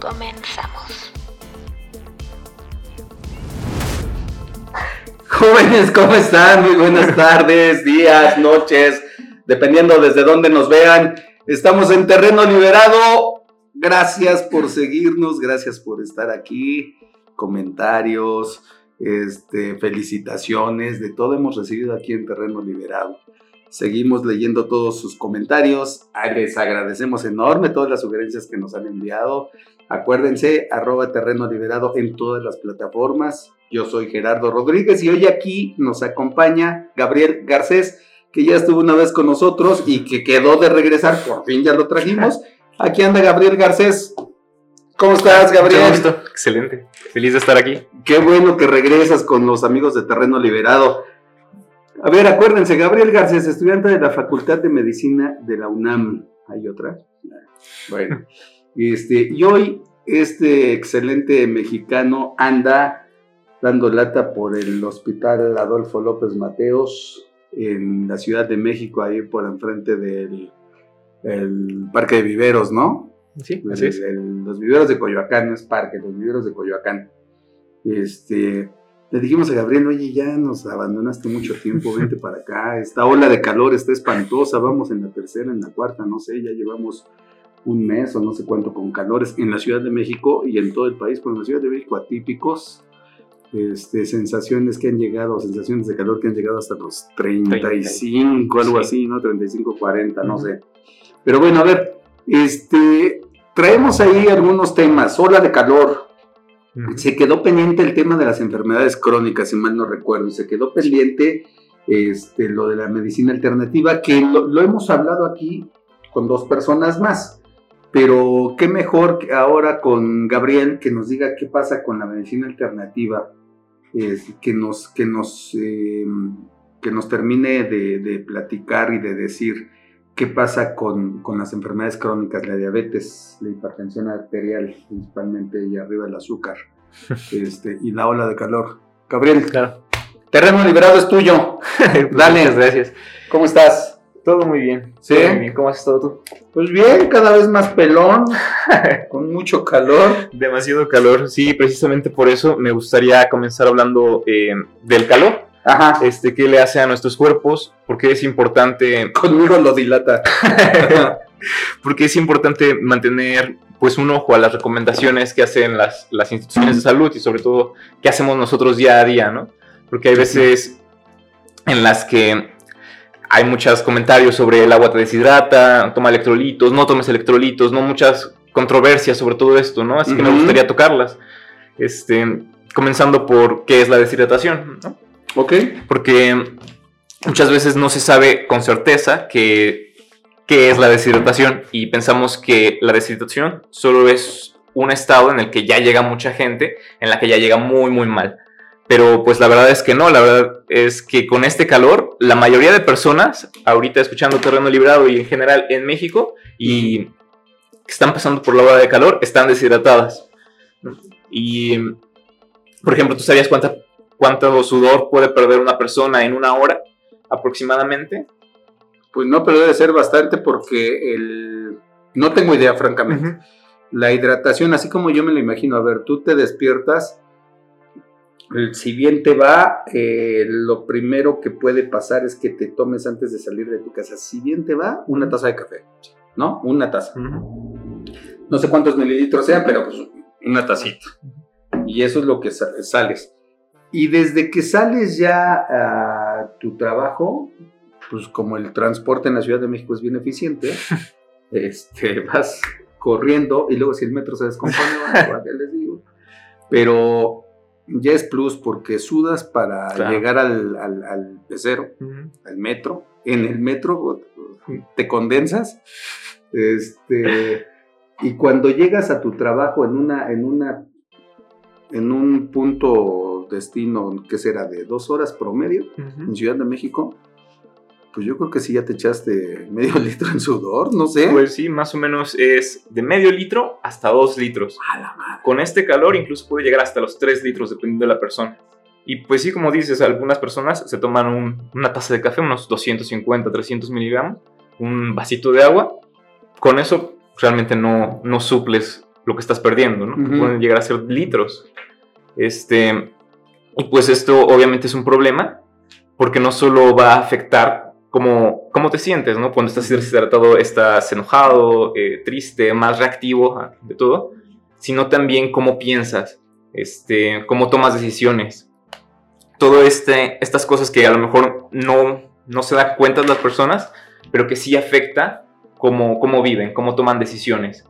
Comenzamos. Jóvenes, ¿cómo están? Muy buenas tardes, días, noches, dependiendo desde dónde nos vean. Estamos en terreno liberado. Gracias por seguirnos, gracias por estar aquí. Comentarios, este, felicitaciones, de todo hemos recibido aquí en terreno liberado. Seguimos leyendo todos sus comentarios. Les agradecemos enorme todas las sugerencias que nos han enviado. Acuérdense, arroba terreno liberado en todas las plataformas. Yo soy Gerardo Rodríguez y hoy aquí nos acompaña Gabriel Garcés, que ya estuvo una vez con nosotros y que quedó de regresar, por fin ya lo trajimos. Aquí anda Gabriel Garcés. ¿Cómo estás, Gabriel? Mucho gusto. Excelente. Feliz de estar aquí. Qué bueno que regresas con los amigos de Terreno Liberado. A ver, acuérdense, Gabriel Garcés, estudiante de la Facultad de Medicina de la UNAM. ¿Hay otra? Bueno. Este, y hoy este excelente mexicano anda dando lata por el Hospital Adolfo López Mateos en la Ciudad de México, ahí por enfrente del el Parque de Viveros, ¿no? Sí, así es. El- los viveros de Coyoacán, no es parque, los viveros de Coyoacán. Este, le dijimos a Gabriel, oye, ya nos abandonaste mucho tiempo, vente para acá. Esta ola de calor está espantosa, vamos en la tercera, en la cuarta, no sé, ya llevamos un mes o no sé cuánto con calores en la Ciudad de México y en todo el país, pero en la Ciudad de México atípicos, este, sensaciones que han llegado, sensaciones de calor que han llegado hasta los 35, algo Sí. así, ¿no? 35, 40, no sé. Pero bueno, a ver, este, traemos ahí algunos temas, ola de calor, se quedó pendiente el tema de las enfermedades crónicas, si mal no recuerdo, se quedó pendiente este, lo de la medicina alternativa, que lo, lo hemos hablado aquí con dos personas más. Pero qué mejor que ahora con Gabriel que nos diga qué pasa con la medicina alternativa, es, que nos, que nos, eh, que nos termine de, de platicar y de decir qué pasa con, con las enfermedades crónicas, la diabetes, la hipertensión arterial, principalmente, y arriba el azúcar, este, y la ola de calor. Gabriel, Claro. terreno liberado es tuyo. Dale. Muchas gracias. ¿Cómo estás? Todo muy bien. ¿Sí? Todo muy bien. ¿Cómo has estado tú? Pues bien, cada vez más pelón, con mucho calor. Demasiado calor. Sí, precisamente por eso me gustaría comenzar hablando eh, del calor. Ajá, Este, ¿Qué le hace a nuestros cuerpos? ¿Por qué es importante conmigo lo dilata. porque es importante mantener pues un ojo a las recomendaciones que hacen las, las instituciones de salud y sobre todo qué hacemos nosotros día a día, ¿no? Porque hay veces en las que hay muchos comentarios sobre el agua te deshidrata, toma electrolitos, no tomes electrolitos, no muchas controversias sobre todo esto, ¿no? Así que me gustaría tocarlas. Este, comenzando por qué es la deshidratación, ¿no? ¿Ok? porque muchas veces no se sabe con certeza que, qué es la deshidratación y pensamos que la deshidratación solo es un estado en el que ya llega mucha gente, en la que ya llega muy, muy mal. Pero pues la verdad es que no, la verdad es que con este calor, la mayoría de personas, ahorita escuchando Terreno Librado y en general en México, y que están pasando por la ola de calor, están deshidratadas. Y, por ejemplo, ¿tú sabías cuánta cuánto sudor puede perder una persona en una hora aproximadamente. Pues no, pero debe ser bastante porque el... No tengo idea, francamente. La hidratación, así como yo me lo imagino, a ver, tú te despiertas, si bien te va, eh, lo primero que puede pasar es que te tomes antes de salir de tu casa, si bien te va, una taza de café, ¿no? Una taza. No sé cuántos mililitros sean, pero pues una tacita. Y eso es lo que sa- sales. Y desde que sales ya a tu trabajo, pues como el transporte en la Ciudad de México es bien eficiente, este, vas corriendo y luego si el metro se descompone, bueno, ¿qué les digo? Pero ya es plus porque sudas para Claro. llegar al, al, al pecero, al metro. En el metro te condensas. Este, y cuando llegas a tu trabajo en una, en una en un punto destino que será de dos horas promedio en Ciudad de México, pues yo creo que sí ya te echaste medio litro en sudor, no sé. Pues sí, más o menos es de medio litro hasta dos litros. A la madre. Con este calor incluso puede llegar hasta los tres litros dependiendo de la persona. Y pues sí, como dices, algunas personas se toman un- una taza de café, unos 250, 300 miligramos, un vasito de agua. Con eso realmente no, no suples lo que estás perdiendo, ¿no? Ujú. Pueden llegar a ser litros. Este, y pues esto obviamente es un problema porque no solo va a afectar cómo, cómo te sientes, ¿no? Cuando estás deshidratado estás enojado, eh, triste, más reactivo a- de todo, sino también cómo piensas, este, cómo tomas decisiones. Todo este, estas cosas que a lo mejor no, no se dan cuenta las personas, pero que sí afecta cómo, cómo viven, cómo toman decisiones.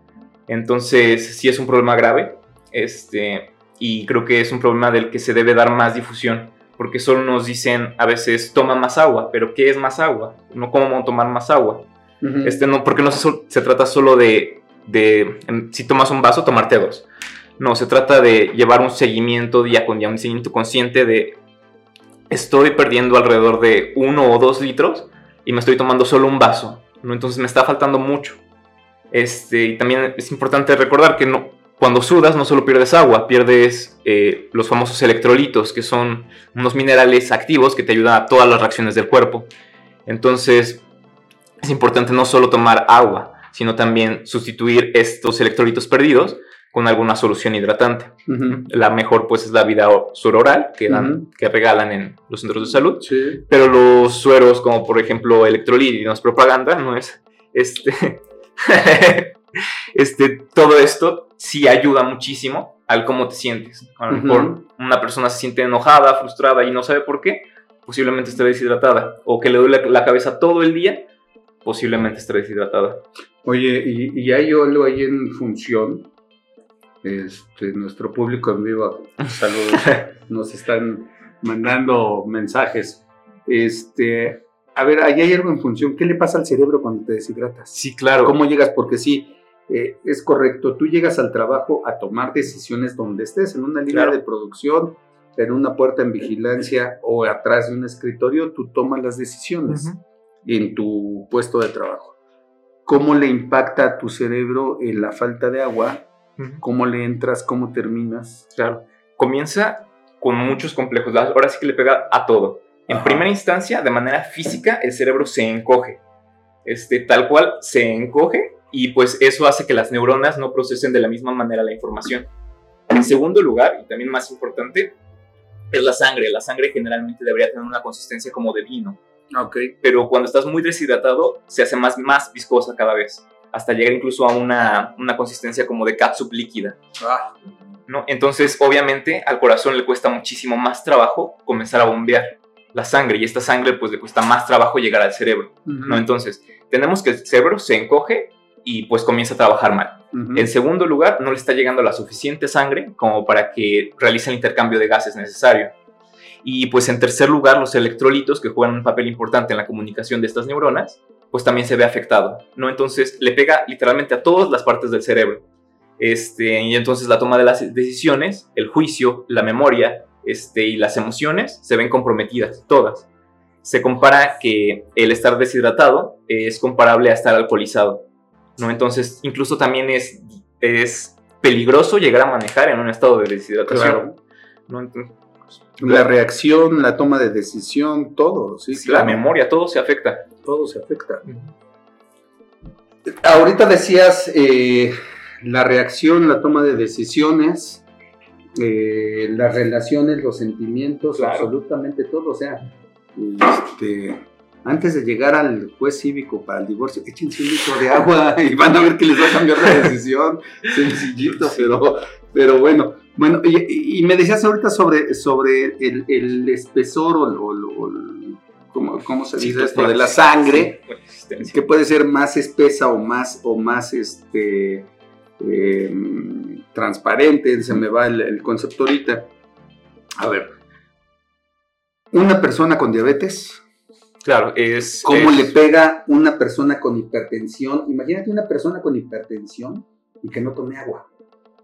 Entonces, sí es un problema grave, este, y creo que es un problema del que se debe dar más difusión, porque solo nos dicen a veces toma más agua, pero ¿qué es más agua? No cómo tomar más agua. Ujú. Este no, porque no se, se trata solo de, de, si tomas un vaso, tomarte dos. No, se trata de llevar un seguimiento día con día, un seguimiento consciente de estoy perdiendo alrededor de uno o dos litros y me estoy tomando solo un vaso, ¿no? Entonces me está faltando mucho. Este, y también es importante recordar que no, cuando sudas no solo pierdes agua, pierdes eh, los famosos electrolitos, que son unos minerales activos que te ayudan a todas las reacciones del cuerpo. Entonces, es importante no solo tomar agua, sino también sustituir estos electrolitos perdidos con alguna solución hidratante. La mejor pues es la vida suero oral que, dan, que regalan en los centros de salud. Sí. Pero los sueros como por ejemplo electrolit y no es propaganda, no es este este todo esto sí ayuda muchísimo al cómo te sientes. A lo mejor una persona se siente enojada, frustrada y no sabe por qué, posiblemente esté deshidratada o que le duele la cabeza todo el día, posiblemente esté deshidratada. Oye, y, y hay algo ahí en función. Este, nuestro público en vivo, saludos, nos están mandando mensajes. Este, a ver, ahí hay algo en función. ¿Qué le pasa al cerebro cuando te deshidratas? Sí, claro. ¿Cómo llegas? Porque sí, eh, es correcto. Tú llegas al trabajo a tomar decisiones donde estés, en una línea Claro. de producción, en una puerta en vigilancia o atrás de un escritorio, tú tomas las decisiones en tu puesto de trabajo. ¿Cómo le impacta a tu cerebro eh, la falta de agua? ¿Cómo le entras? ¿Cómo terminas? Claro. Comienza con muchos complejos. Ahora sí que le pega a todo. En Ajá. primera instancia, de manera física, el cerebro se encoge. Este, tal cual se encoge y pues eso hace que las neuronas no procesen de la misma manera la información. En segundo lugar, y también más importante, es la sangre. La sangre generalmente debería tener una consistencia como de vino, Ok. pero cuando estás muy deshidratado se hace más, más viscosa cada vez, hasta llegar incluso a una, una consistencia como de catsup líquida. Ah, ¿no? Entonces, obviamente, al corazón le cuesta muchísimo más trabajo comenzar a bombear la sangre y esta sangre pues le cuesta más trabajo llegar al cerebro, ¿no? Entonces, tenemos que el cerebro se encoge y pues comienza a trabajar mal. En segundo lugar, no le está llegando la suficiente sangre como para que realice el intercambio de gases necesario. Y pues en tercer lugar, los electrolitos que juegan un papel importante en la comunicación de estas neuronas, pues también se ve afectado, ¿no? Entonces le pega literalmente a todas las partes del cerebro. Este, y entonces la toma de las decisiones, el juicio, la memoria este, y las emociones se ven comprometidas, todas. Se compara que el estar deshidratado es comparable a estar alcoholizado, ¿no? Entonces incluso también es, es peligroso llegar a manejar en un estado de deshidratación. Claro. ¿no? Entonces, La reacción, la toma de decisión, todo, sí, sí, la memoria, todo se afecta. todo se afecta. Ahorita decías eh, la reacción, la toma de decisiones, eh, las relaciones, los sentimientos, Claro. absolutamente todo. O sea, este, antes de llegar al juez cívico para el divorcio, échense un litro de agua y van a ver que les va a cambiar la decisión. Sencillito, pero, pero bueno. Bueno, y, y me decías ahorita sobre, sobre el, el espesor o, o- o- ¿cómo, cómo se dice esto? De la sangre Sí, que puede ser más espesa o más o más este eh, transparente, se me va el, el concepto ahorita. A ver, una persona con diabetes, Claro, es... ¿cómo es- le pega una persona con hipertensión? Imagínate una persona con hipertensión y que no tome agua.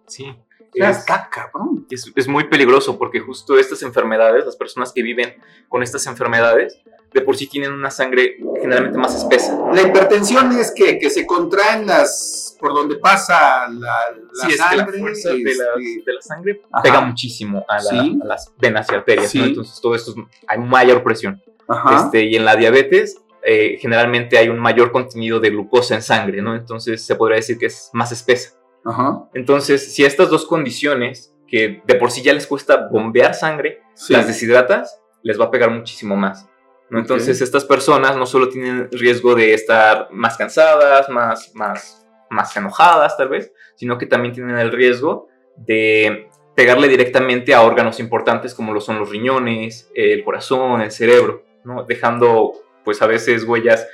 Sí, es, está cabrón. es, es muy peligroso porque justo estas enfermedades, las personas que viven con estas enfermedades, de por sí tienen una sangre generalmente más espesa. La hipertensión es que, que se contraen las por donde pasa la, la Sí, es que la sangre. fuerza de, la, este, de la sangre Ajá. pega muchísimo a, la- Sí. a las venas y arterias, ¿no? Sí. Entonces todo esto es- hay mayor presión. Ajá. Este, y en la diabetes eh, generalmente hay un mayor contenido de glucosa en sangre, ¿no? Entonces se podría decir que es más espesa. Ajá. Entonces, si estas dos condiciones, que de por sí ya les cuesta bombear sangre, Sí. las deshidratas, les va a pegar muchísimo más. ¿no? Entonces, estas personas no solo tienen riesgo de estar más cansadas, más, más, más enojadas tal vez, sino que también tienen el riesgo de pegarle directamente a órganos importantes como lo son los riñones, el corazón, el cerebro, ¿no? dejando pues a veces huellas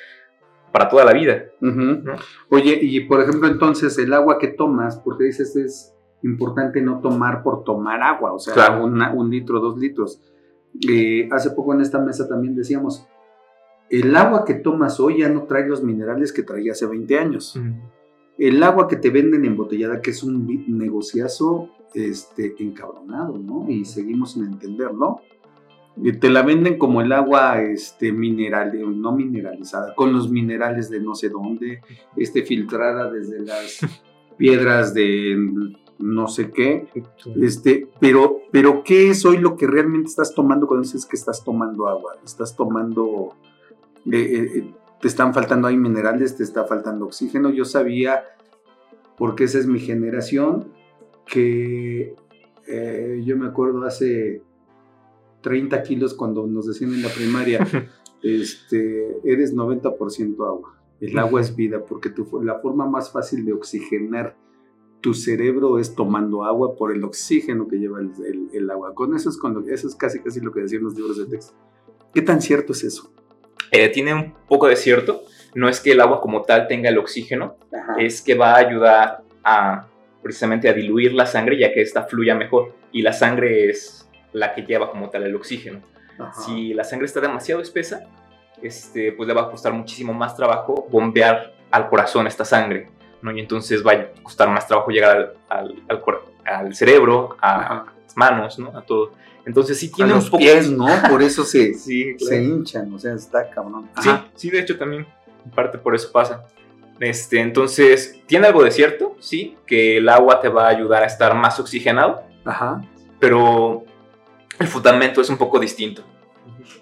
para toda la vida. ¿no? Oye, y por ejemplo, entonces, el agua que tomas, porque dices es importante no tomar por tomar agua, o sea, Claro. una- un litro, dos litros. Eh, hace poco en esta mesa también decíamos, el agua que tomas hoy ya no trae los minerales que traía hace 20 años. El agua que te venden embotellada, que es un negociazo este, encabronado, ¿no? Y seguimos sin entenderlo. Y te la venden como el agua este, mineral, eh, no mineralizada, con los minerales de no sé dónde, este, filtrada desde las piedras de no sé qué. Este, pero, pero, ¿qué es hoy lo que realmente estás tomando cuando dices que estás tomando agua? Estás tomando, eh, eh, eh, te están faltando ahí minerales, te está faltando oxígeno. Yo sabía, porque esa es mi generación, que eh, yo me acuerdo hace 30 kilos cuando nos decían en la primaria, este, eres 90% agua. El agua es vida, porque tu- la forma más fácil de oxigenar tu cerebro es tomando agua por el oxígeno que lleva el, el- el agua. Con eso es, con lo- eso es casi casi lo que decían los libros de texto. ¿Qué tan cierto es eso? Eh, tiene un poco de cierto. No es que el agua como tal tenga el oxígeno, Ajá. es que va a ayudar a precisamente a diluir la sangre ya que ésta fluya mejor. Y la sangre es la que lleva como tal el oxígeno. Ajá. Si la sangre está demasiado espesa, este, pues le va a costar muchísimo más trabajo bombear al corazón esta sangre. ¿no? Y entonces va a costar más trabajo llegar al, al, al al cerebro, a las manos, ¿no? a todo. Entonces sí A tiene los un poco... pies, ¿no? Por eso se, Sí, se claro. hinchan, o sea, está cabrón. Sí, sí, de hecho también, en parte por eso pasa. Este, entonces, tiene algo de cierto, sí, que el agua te va a ayudar a estar más oxigenado, Ajá. pero el fundamento es un poco distinto.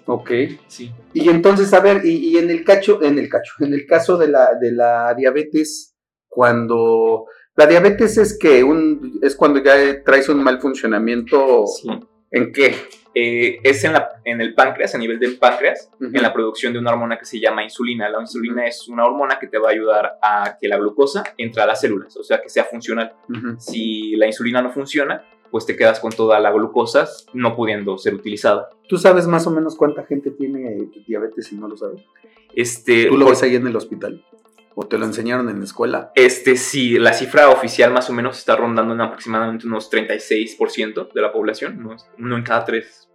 Ok. Sí. Y entonces, a ver, y, y en el cacho, en el cacho, en el caso de la, de la diabetes, cuando la diabetes es que un es cuando ya traes un mal funcionamiento, Sí. ¿en qué? Eh, es en, la, en el páncreas, a nivel del páncreas, en la producción de una hormona que se llama insulina. La insulina es una hormona que te va a ayudar a que la glucosa entre a las células, o sea, que sea funcional. Si la insulina no funciona, pues te quedas con toda la glucosa no pudiendo ser utilizada. ¿Tú sabes más o menos cuánta gente tiene diabetes si no lo sabes? Este, ¿Tú lo por- ves ahí en el hospital? ¿O te lo enseñaron en la escuela? Este, sí, la cifra oficial más o menos está rondando en aproximadamente unos 36% de la población, ¿no? uno en cada tres.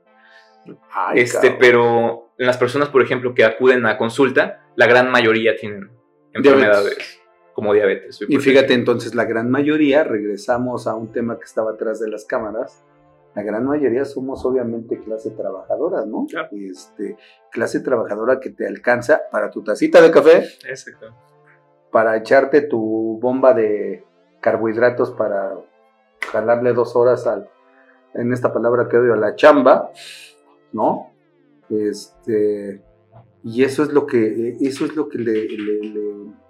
Ay, Este, cabrón. pero en las personas, por ejemplo, que acuden a consulta, la gran mayoría tienen enfermedades como diabetes. Y fíjate, entonces, la gran mayoría, regresamos a un tema que estaba atrás de las cámaras, la gran mayoría somos obviamente clase trabajadora, ¿no? Claro. Este, clase trabajadora que te alcanza para tu tacita de café, Exacto. para echarte tu bomba de carbohidratos para jalarle dos horas al, en esta palabra que odio, a la chamba, ¿no? Este, y eso es lo que, eso es lo que le, le- le-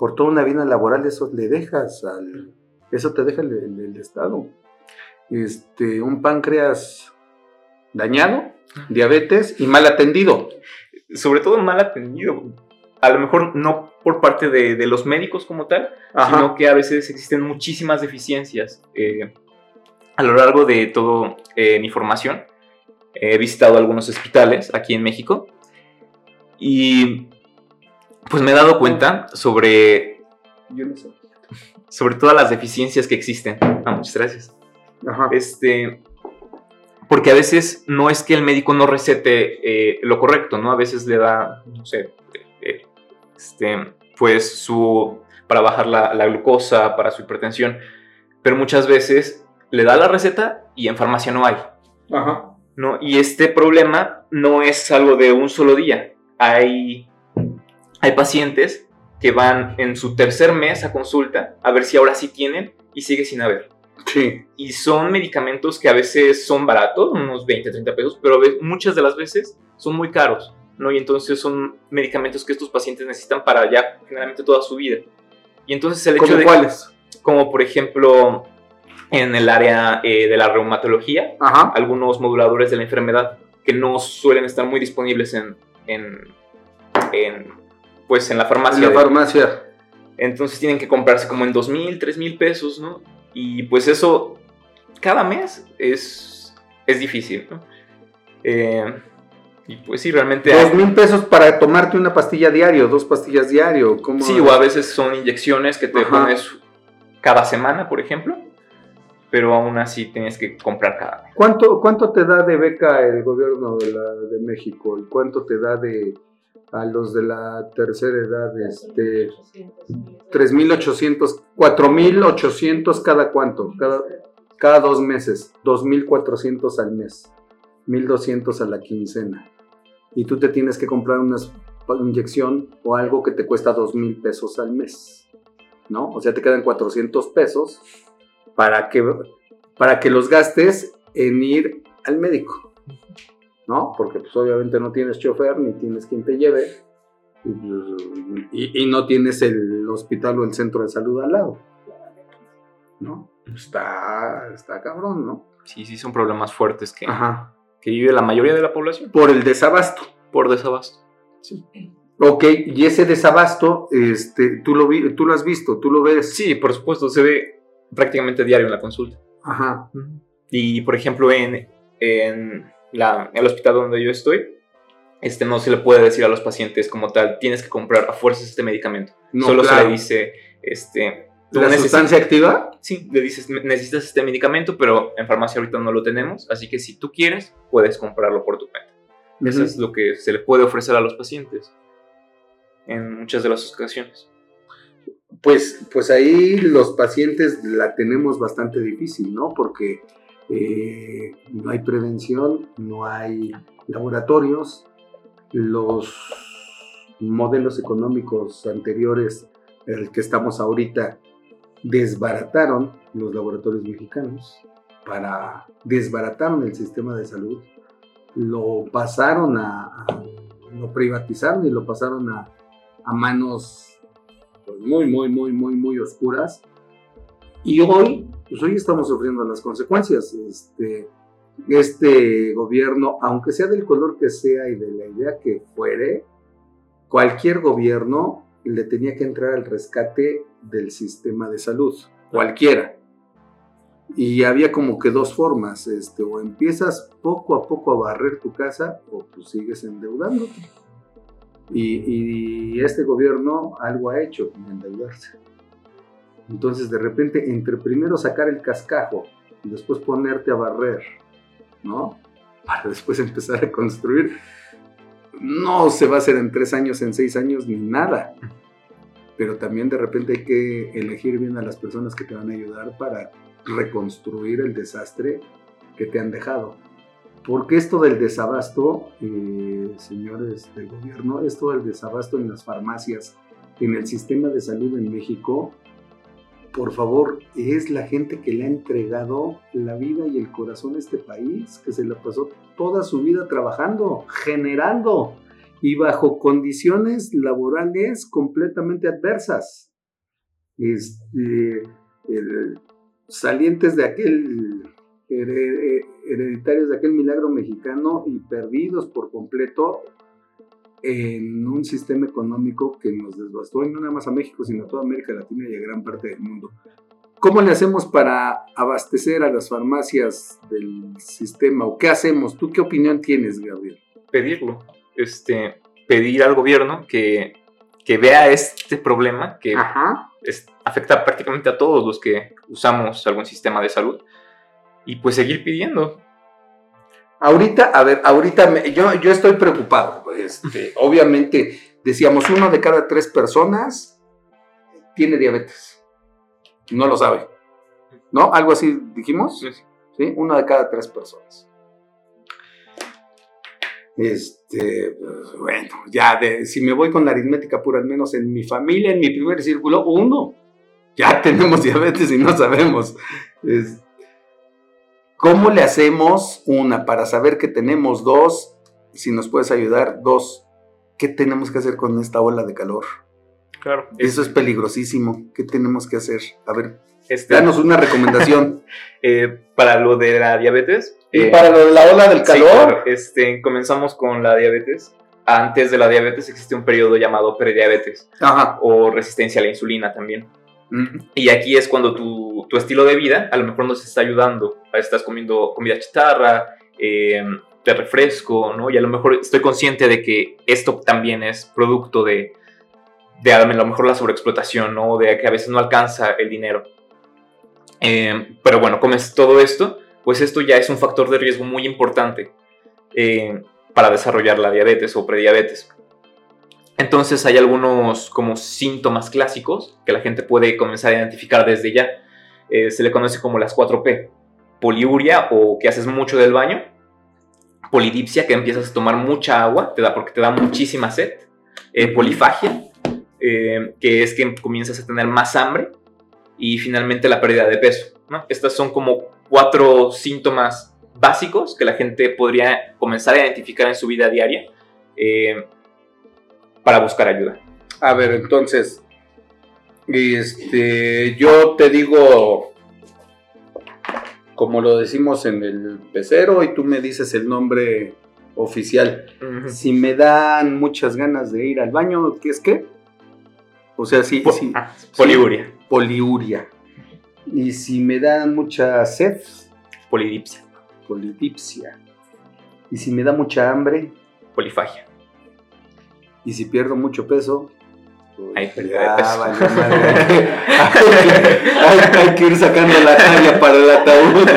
por toda una vida laboral, eso le dejas al, eso te deja el, el- el Estado. Este, un páncreas dañado, diabetes y mal atendido. Sobre todo mal atendido. A lo mejor no por parte de, de los médicos como tal, sino que a veces existen muchísimas deficiencias. Eh, a lo largo de toda mi formación, he visitado algunos hospitales aquí en México y pues me he dado cuenta sobre, Yo no sé. sobre todas las deficiencias que existen. Ah, muchas gracias. Ajá. Este, porque a veces no es que el médico no recete eh, lo correcto, ¿no? A veces le da, no sé, eh, este, pues su, para bajar la, la glucosa, para su hipertensión, pero muchas veces le da la receta y en farmacia no hay. Ajá. ¿no? Y este problema no es algo de un solo día. Hay, hay pacientes que van en su tercer mes a consulta a ver si ahora sí tienen y sigue sin haber. Sí. Y son medicamentos que a veces son baratos, unos 20, 30 pesos, pero muchas de las veces son muy caros, ¿no? Y entonces son medicamentos que estos pacientes necesitan para ya generalmente toda su vida. Y entonces el hecho ¿Cómo de... cuáles? Como por ejemplo en el área eh, de la reumatología, Ajá. algunos moduladores de la enfermedad que no suelen estar muy disponibles en, en, en, pues en la En farmacia. la de- farmacia. entonces tienen que comprarse como en dos mil, tres mil pesos, ¿no? Y pues eso cada mes es, es difícil, ¿no? Eh, y pues sí, realmente... Dos mil pesos para tomarte una pastilla diario, dos pastillas diario. ¿Cómo? Sí, o a veces son inyecciones que te Ajá. pones cada semana, por ejemplo, pero aún así tienes que comprar cada mes. ¿Cuánto, ¿Cuánto te da de beca el gobierno de, la, de México? ¿Y cuánto te da de a los de la tercera edad? Este, 3.800, 4.800 cada cuánto? Cada, cada dos meses. 2.400 al mes. 1.200 a la quincena. Y tú te tienes que comprar una inyección o algo que te cuesta 2.000 pesos al mes. ¿No? O sea, te quedan 400 pesos para que, para que los gastes en ir al médico. ¿No? Porque pues obviamente no tienes chofer ni tienes quien te lleve. Y, no tienes el hospital o el centro de salud al lado. ¿No? Está, está cabrón, ¿no? Sí, sí, son problemas fuertes que, Ajá. que vive la mayoría de la población Por el desabasto. por desabasto. Ok, y ese desabasto, este, tú lo, vi- tú lo has visto, tú lo ves. Sí, por supuesto, se ve prácticamente diario en la consulta. Ajá. Y por ejemplo, en, en la- el hospital donde yo estoy, este, no se le puede decir a los pacientes como tal, tienes que comprar a fuerzas este medicamento. No, Solo se claro. le dice, este, tú ¿La necesitas- sustancia activa? Sí, le dices, "Ne- necesitas este medicamento, pero en farmacia ahorita no lo tenemos, así que si tú quieres, puedes comprarlo por tu cuenta. Eso es lo que se le puede ofrecer a los pacientes en muchas de las ocasiones. Pues, pues ahí los pacientes la tenemos bastante difícil, ¿no? Porque eh, no hay prevención, no hay laboratorios, los modelos económicos anteriores, el que estamos ahorita, desbarataron los laboratorios mexicanos para desbarataron el sistema de salud, lo pasaron a, lo privatizaron y lo pasaron a, manos pues, muy, muy, muy, muy, muy oscuras. Y hoy, pues hoy estamos sufriendo las consecuencias. Este, este gobierno, aunque sea del color que sea y de la idea que fuere, cualquier gobierno le tenía que entrar al rescate del sistema de salud, cualquiera. Y había como que dos formas, este, o empiezas poco a poco a barrer tu casa o pues sigues endeudándote. Y, este gobierno algo ha hecho, endeudarse. Entonces de repente entre primero sacar el cascajo y después ponerte a barrer, ¿no? Para después empezar a construir. No se va a hacer en tres años, en seis años, ni nada. Pero también de repente hay que elegir bien a las personas que te van a ayudar para reconstruir el desastre que te han dejado. Porque esto del desabasto, eh, señores del gobierno, esto del desabasto en las farmacias, en el sistema de salud en México, por favor, es la gente que le ha entregado la vida y el corazón a este país, que se la pasó toda su vida trabajando, generando y bajo condiciones laborales completamente adversas. Este, salientes de aquel hered- hereditarios de aquel milagro mexicano y perdidos por completo en un sistema económico que nos desbastó, y no nada más a México, sino a toda América Latina y a gran parte del mundo. ¿Cómo le hacemos para abastecer a las farmacias del sistema? ¿O qué hacemos? ¿Tú qué opinión tienes, Gabriel? Pedirlo, este, pedir al gobierno que, que vea este problema que es- afecta prácticamente a todos los que usamos algún sistema de salud y pues seguir pidiendo. Ahorita, a ver, ahorita me- yo, yo estoy preocupado. Este, obviamente, decíamos, uno de cada tres personas tiene diabetes. No lo sabe. ¿No? Algo así dijimos. Sí, sí. ¿Sí? Una de cada tres personas. Este, pues, bueno, ya de, si me voy con la aritmética pura, al menos en mi familia, en mi primer círculo, uno. Ya tenemos diabetes y no sabemos. Es- ¿Cómo le hacemos una para saber que tenemos dos? Si nos puedes ayudar, dos. ¿Qué tenemos que hacer con esta ola de calor? Claro. Eso es peligrosísimo. ¿Qué tenemos que hacer? A ver, Este, danos una recomendación. eh, para lo de la diabetes. y eh, para lo de la ola del sí, calor, claro, este, comenzamos con la diabetes. Antes de la diabetes existe un periodo llamado prediabetes ajá. o resistencia a la insulina también. Y aquí es cuando tu, tu estilo de vida a lo mejor no se está ayudando. Estás comiendo comida chatarra, eh, de refresco, ¿no? Y a lo mejor estoy consciente de que esto también es producto de, de a lo mejor la sobreexplotación, ¿no? De que a veces no alcanza el dinero. Eh, pero bueno, comes todo esto, pues esto ya es un factor de riesgo muy importante eh, para desarrollar la diabetes o prediabetes. Entonces hay algunos como síntomas clásicos que la gente puede comenzar a identificar desde ya. Eh, se le conoce como las 4P. Poliuria o que haces mucho del baño. Polidipsia, que empiezas a tomar mucha agua, porque te da muchísima sed. Eh, polifagia, eh, que es que comienzas a tener más hambre. Y finalmente la pérdida de peso. ¿no? Estas son como cuatro síntomas básicos que la gente podría comenzar a identificar en su vida diaria eh, para buscar ayuda. A ver, entonces, este, yo te digo, como lo decimos en el pecero, y tú me dices el nombre oficial. Si me dan muchas ganas de ir al baño, ¿qué es qué? O sea, sí, Po- sí, ah, poliuria, poliuria. Y si me dan mucha sed, polidipsia, polidipsia. Y si me da mucha hambre, polifagia. Y si pierdo mucho peso, pues Hay pérdida de peso. madre. Hay que- hay- hay que ir sacando la talla para el ataúd.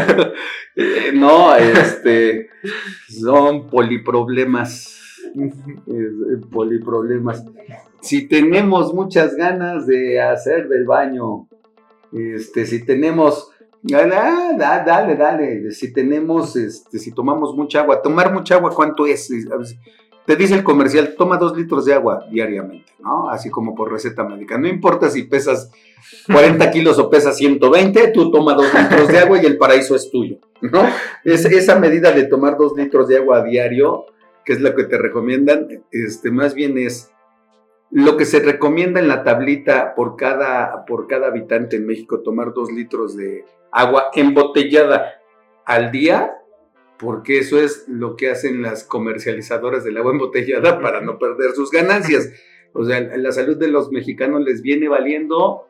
Eh, No, este, son poliproblemas. Es- poliproblemas. Si tenemos muchas ganas de hacer del baño, este, si tenemos, ah, da- dale, dale, si tenemos, este, si tomamos mucha agua, tomar mucha agua, ¿cuánto es? Te dice el comercial, toma dos litros de agua diariamente, ¿no? Así como por receta médica. No importa si pesas 40 kilos o pesas 120, tú toma dos litros de agua y el paraíso es tuyo, ¿no? Es, esa medida de tomar dos litros de agua a diario, que es lo que te recomiendan, este, más bien es lo que se recomienda en la tablita por cada, por cada habitante en México, tomar dos litros de agua embotellada al día, porque eso es lo que hacen las comercializadoras del agua embotellada para no perder sus ganancias. O sea, la salud de los mexicanos les viene valiendo.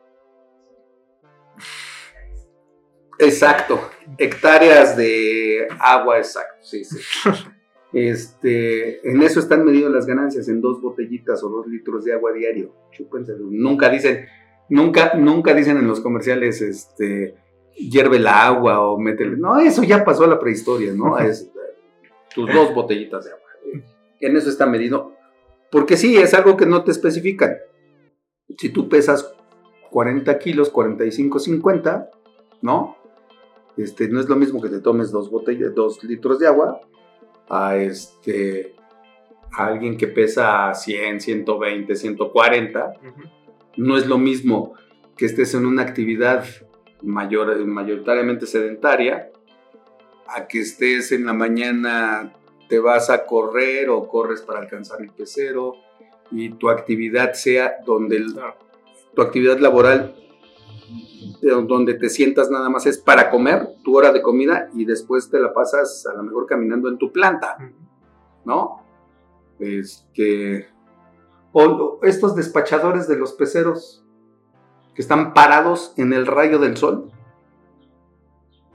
Exacto, hectáreas de agua, exacto, sí, sí. Este, en eso están medidas las ganancias, en dos botellitas o dos litros de agua diario. Chúpenselo. Nunca dicen, nunca, nunca dicen en los comerciales, este, hierve el agua o métele. No, eso ya pasó a la prehistoria, ¿no? Es tus dos botellitas de agua. En eso está medido. Porque sí, es algo que no te especifican. Si tú pesas 40 kilos, 45, 50, ¿no? Este, no es lo mismo que te tomes dos botellas, dos litros de agua a este a alguien que pesa 100, 120, 140, no es lo mismo que estés en una actividad mayor, mayoritariamente sedentaria a que estés en la mañana te vas a correr o corres para alcanzar el pecero y tu actividad sea donde el- tu actividad laboral de donde te sientas nada más es para comer tu hora de comida y después te la pasas a lo mejor caminando en tu planta, ¿no? Este, o estos despachadores de los peceros que están parados en el rayo del sol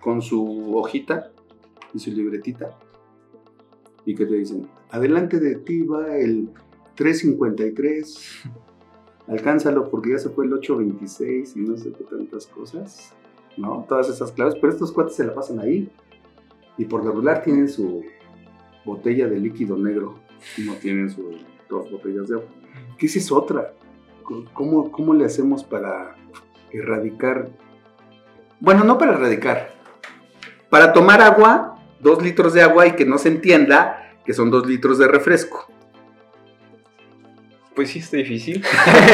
con su hojita y su libretita y que te dicen, adelante de ti va el 353, alcánzalo porque ya se fue el 826 y no sé qué tantas cosas, ¿no? Todas esas claves, pero estos cuates se la pasan ahí y por regular tienen su botella de líquido negro, no tienen sus dos botellas de agua. ¿Qué esa es otra? ¿Cómo, cómo le hacemos para erradicar Bueno, no para erradicar. Para tomar agua, dos litros de agua y que no se entienda que son dos litros de refresco. Pues sí, está difícil.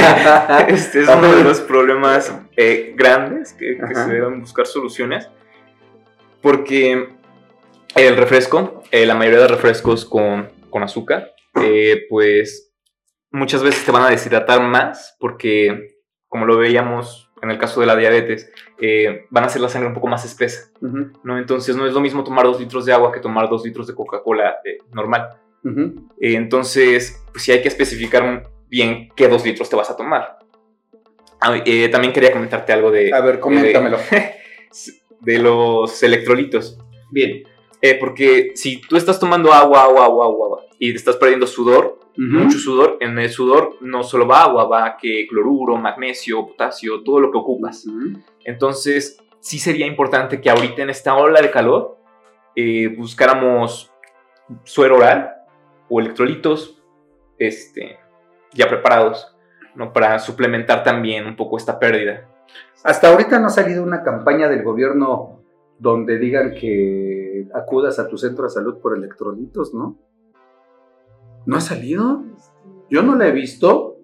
este es uno de los problemas eh, grandes que, se deben buscar soluciones. Porque el refresco, eh, la mayoría de refrescos con, con azúcar, eh, pues muchas veces te van a deshidratar más porque, como lo veíamos en el caso de la diabetes, eh, van a hacer la sangre un poco más espesa. ¿no? Entonces no es lo mismo tomar dos litros de agua que tomar dos litros de Coca-Cola eh, normal. Eh, entonces, pues sí hay que especificar bien qué dos litros te vas a tomar. Ah, también quería comentarte algo de, A ver, coméntamelo. de los electrolitos. Bien. Eh, porque si tú estás tomando agua, agua, agua, agua, y te estás perdiendo sudor, mucho sudor, en el sudor no solo va agua, va que cloruro, magnesio, potasio, todo lo que ocupas. Entonces, sí sería importante que ahorita en esta ola de calor eh, buscáramos suero oral o electrolitos este, ya preparados, ¿no? Para suplementar también un poco esta pérdida. Hasta ahorita no ha salido una campaña del gobierno donde digan que acudas a tu centro de salud por electrolitos, ¿no? ¿No ha salido? Yo no la he visto.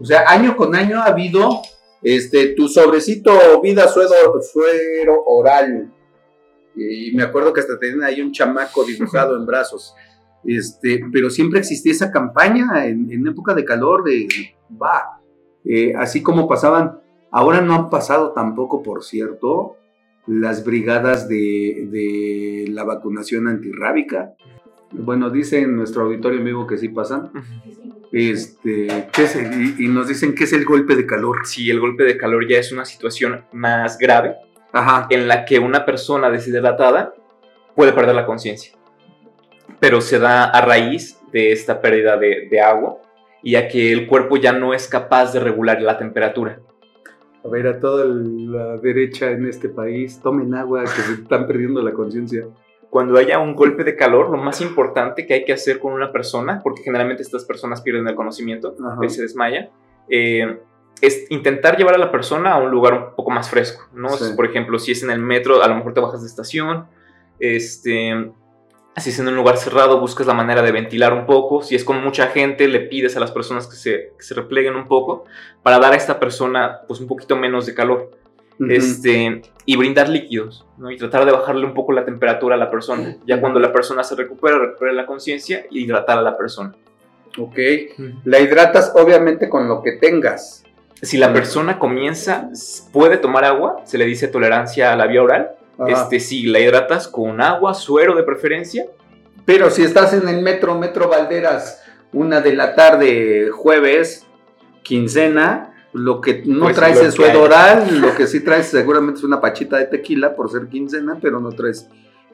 O sea, año con año ha habido este tu sobrecito vida suero, suero oral. Y me acuerdo que hasta tenían ahí un chamaco dibujado en brazos. Este, pero siempre existía esa campaña en, época de calor de va. Eh, así como pasaban, ahora no han pasado tampoco, por cierto, las brigadas de, de la vacunación antirrábica. Bueno, dice en nuestro auditorio en vivo que sí pasan. Este, ¿qué es el- y, nos dicen que es el golpe de calor. Si el golpe de calor ya es una situación más grave, Ajá. en la que una persona deshidratada puede perder la conciencia. Pero se da a raíz de esta pérdida de, de agua y a que el cuerpo ya no es capaz de regular la temperatura. A ver, a toda la derecha en este país, tomen agua, que se están perdiendo la conciencia. Cuando haya un golpe de calor, lo más importante que hay que hacer con una persona, porque generalmente estas personas pierden el conocimiento, Ajá. y se desmaya, eh, es intentar llevar a la persona a un lugar un poco más fresco, ¿no? Sí. Por ejemplo, si es en el metro, a lo mejor te bajas de estación, este, si es en un lugar cerrado, buscas la manera de ventilar un poco, si es con mucha gente, le pides a las personas que se, que se repleguen un poco para dar a esta persona pues un poquito menos de calor, este, y brindar líquidos, ¿no? Y tratar de bajarle un poco la temperatura a la persona, ya cuando la persona se recupera, recupera la conciencia y hidratar a la persona. Ok. La hidratas obviamente con lo que tengas. Si la persona comienza, puede tomar agua, se le dice tolerancia a la vía oral. Ajá. Este, si la hidratas con agua, suero de preferencia, Pero si estás en el metro, Metro Valderas, una de la tarde, jueves, quincena, lo que no Pues traes es suero oral, lo que sí traes seguramente es una pachita de tequila por ser quincena, pero no traes.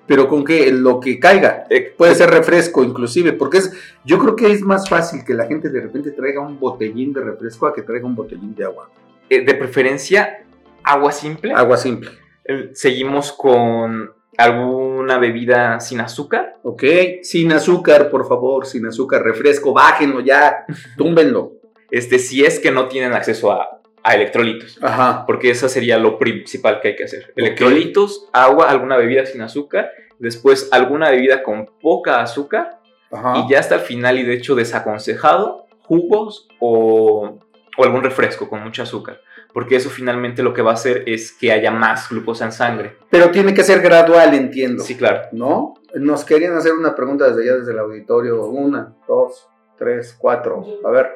Pero con que lo que caiga. eh, Puede ser refresco inclusive, porque es, yo creo que es más fácil que la gente de repente traiga un botellín de refresco a que traiga un botellín de agua. eh, de preferencia agua simple. Agua simple. Eh, Seguimos con alguna bebida sin azúcar. Ok, sin azúcar, por favor, sin azúcar, refresco, bájenlo ya, túmbenlo. Este, si es que no tienen acceso a, a electrolitos. Ajá. Porque eso sería lo principal que hay que hacer. Electrolitos, agua, alguna bebida sin azúcar, después alguna bebida con poca azúcar Ajá. y ya hasta el final y de hecho desaconsejado, jugos o, o algún refresco con mucho azúcar. Porque eso finalmente lo que va a hacer es que haya más glucosa en sangre. Pero tiene que ser gradual, entiendo. Sí, claro. ¿No? Nos querían hacer una pregunta desde allá, desde el auditorio. Una, dos, tres, cuatro. A ver.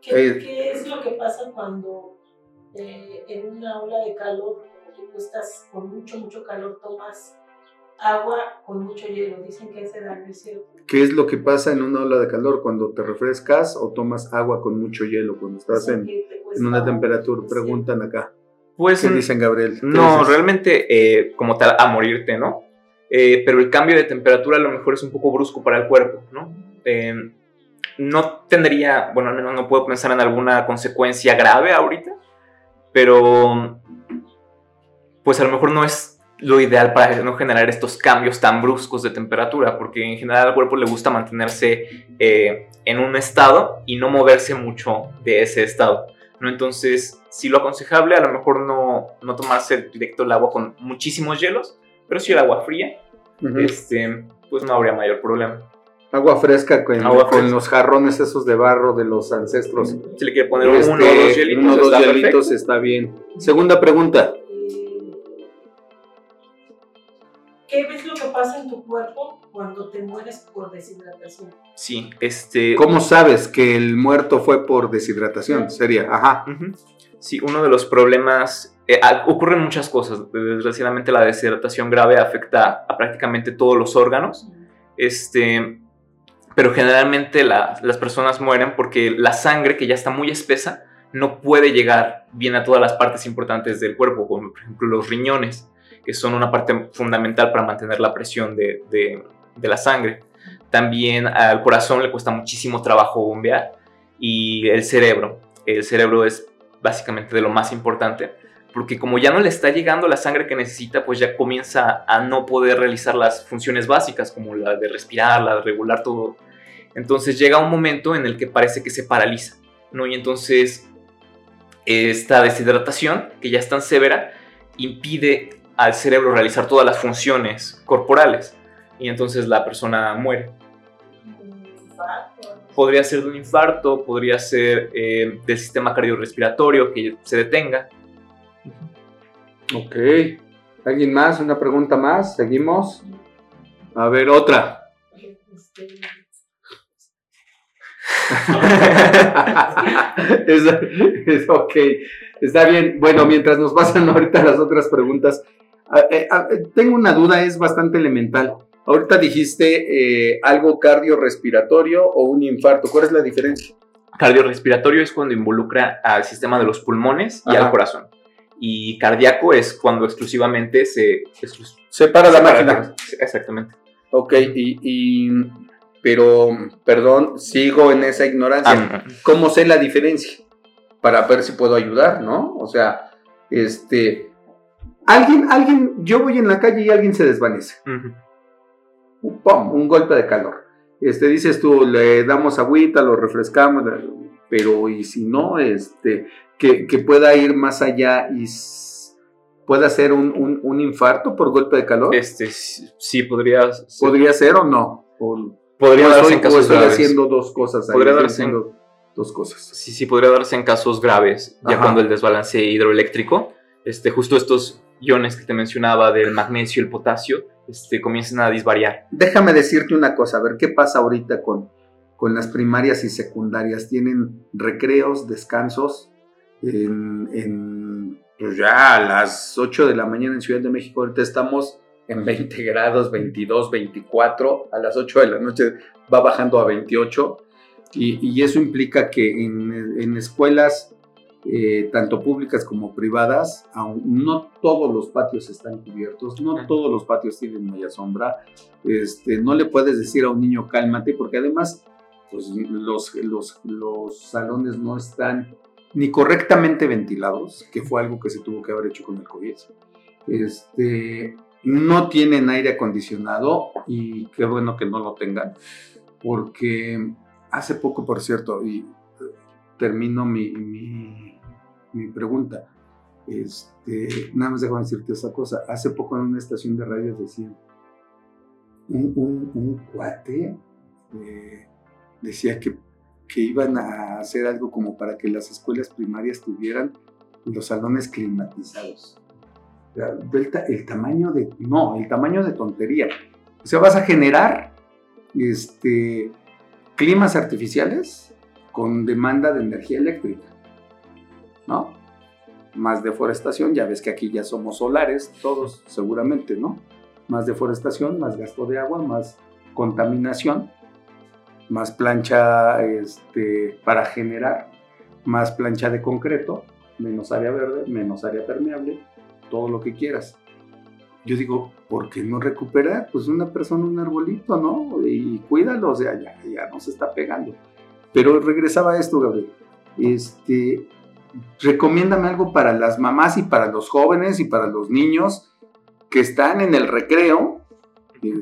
¿Qué, Eh, qué es lo que pasa cuando eh, en una ola de calor, tú estás con mucho, mucho calor, tomas agua con mucho hielo? Dicen que ese daño es cierto. ¿Qué es lo que pasa en una ola de calor cuando te refrescas o tomas agua con mucho hielo cuando estás en, en una un- temperatura? Preguntan acá. Pues ¿Qué dicen, Gabriel? ¿Qué No, dices? realmente eh, como tal a morirte, ¿no? Eh, pero el cambio de temperatura a lo mejor es un poco brusco para el cuerpo, ¿no? Eh, no tendría, bueno, al menos no puedo pensar en alguna consecuencia grave ahorita, pero pues a lo mejor no es lo ideal para no generar estos cambios tan bruscos de temperatura, porque en general al cuerpo le gusta mantenerse eh, en un estado y no moverse mucho de ese estado. ¿No? Entonces, si lo aconsejable, a lo mejor no, no tomarse directo el agua con muchísimos hielos, pero si el agua fría, este, pues no habría mayor problema. Agua fresca con, Agua con fresca. los jarrones esos de barro de los ancestros. Si le quiere poner Este, uno o dos hielitos, uno dos hielitos está bien. Segunda pregunta. ¿Qué ves lo que pasa en tu cuerpo cuando te mueres por deshidratación? Sí, este... ¿Cómo sabes que el muerto fue por deshidratación? Sería, ajá. Ujú. Sí, uno de los problemas, eh, ah, ocurren muchas cosas. Desgraciadamente la deshidratación grave afecta a prácticamente todos los órganos. Este, pero generalmente la- las personas mueren porque la sangre, que ya está muy espesa, no puede llegar bien a todas las partes importantes del cuerpo, como por ejemplo los riñones, que son una parte fundamental para mantener la presión de, de- de la sangre. También al corazón le cuesta muchísimo trabajo bombear y el cerebro. El cerebro es básicamente de lo más importante, porque como ya no le está llegando la sangre que necesita, pues ya comienza a no poder realizar las funciones básicas, como la de respirar, la de regular todo. Entonces llega un momento en el que parece que se paraliza, ¿no? Y entonces esta deshidratación, que ya es tan severa, impide al cerebro realizar todas las funciones corporales, y entonces la persona muere. Podría ser de un infarto, podría ser eh, del sistema cardiorrespiratorio que se detenga. Ok. ¿Alguien más? ¿Una pregunta más? ¿Seguimos? A ver, otra. es, es ok. Está bien. Bueno, mientras nos pasan ahorita las otras preguntas, tengo una duda, es bastante elemental. Ahorita dijiste eh, algo cardiorrespiratorio o un infarto. ¿Cuál es la diferencia? Cardiorrespiratorio es cuando involucra al sistema de los pulmones y Ajá. al corazón. Y cardíaco es cuando exclusivamente se... exclus- Separa la separa- máquina. Exactamente. Ok, y, y- pero, perdón, sigo en esa ignorancia. Ah, ¿Cómo sé la diferencia? Para ver si puedo ayudar, ¿no? O sea, este, alguien, alguien, yo voy en la calle y alguien se desvanece. ¡Pum! Un golpe de calor. Este, dices tú, le damos agüita, lo refrescamos, pero y si no, este, que, que pueda ir más allá y pueda ser un, un- un infarto por golpe de calor. Este, sí, podría... ser- ¿Podría ser o no? O, podría o darse estoy, en casos estoy graves. haciendo dos cosas. ahí, Podría darse en- dos cosas. Sí, sí, podría darse en casos graves, ya Ajá. cuando el desbalance hidroeléctrico, este, justo estos iones que te mencionaba del magnesio y el potasio, este, comienzan a disvariar. Déjame decirte una cosa, a ver qué pasa ahorita con, con las primarias y secundarias. Tienen recreos, descansos. En, en, pues ya a las 8 de la mañana en Ciudad de México, ahorita estamos en 20 grados, 22, 24. A las 8 de la noche va bajando a 28. Y, y eso implica que en, en escuelas, eh, tanto públicas como privadas, aun no todos los patios están cubiertos, no todos los patios tienen mucha sombra. Este, no le puedes decir a un niño cálmate, porque además pues, los, los, los salones no están ni correctamente ventilados, que fue algo que se tuvo que haber hecho con el COVID. Este, no tienen aire acondicionado y qué bueno que no lo tengan, porque hace poco, por cierto, y eh, termino mi, mi, mi pregunta, este, nada más déjame decirte esa cosa, hace poco en una estación de radio decían, un, un, un cuate eh, decía que, que iban a hacer algo como para que las escuelas primarias tuvieran los salones climatizados. El, el tamaño de, no, el tamaño de tontería. O sea, vas a generar este, climas artificiales con demanda de energía eléctrica, ¿no? Más deforestación, ya ves que aquí ya somos solares, todos seguramente, ¿no? Más deforestación, más gasto de agua, más contaminación, más plancha este, para generar, más plancha de concreto, menos área verde, menos área permeable, todo lo que quieras. Yo digo, ¿por qué no recuperar? Pues una persona, un arbolito, ¿no? Y cuídalo, o sea, ya, ya no se está pegando. Pero regresaba a esto, Gabriel. Este, recomiéndame algo para las mamás y para los jóvenes y para los niños que están en el recreo,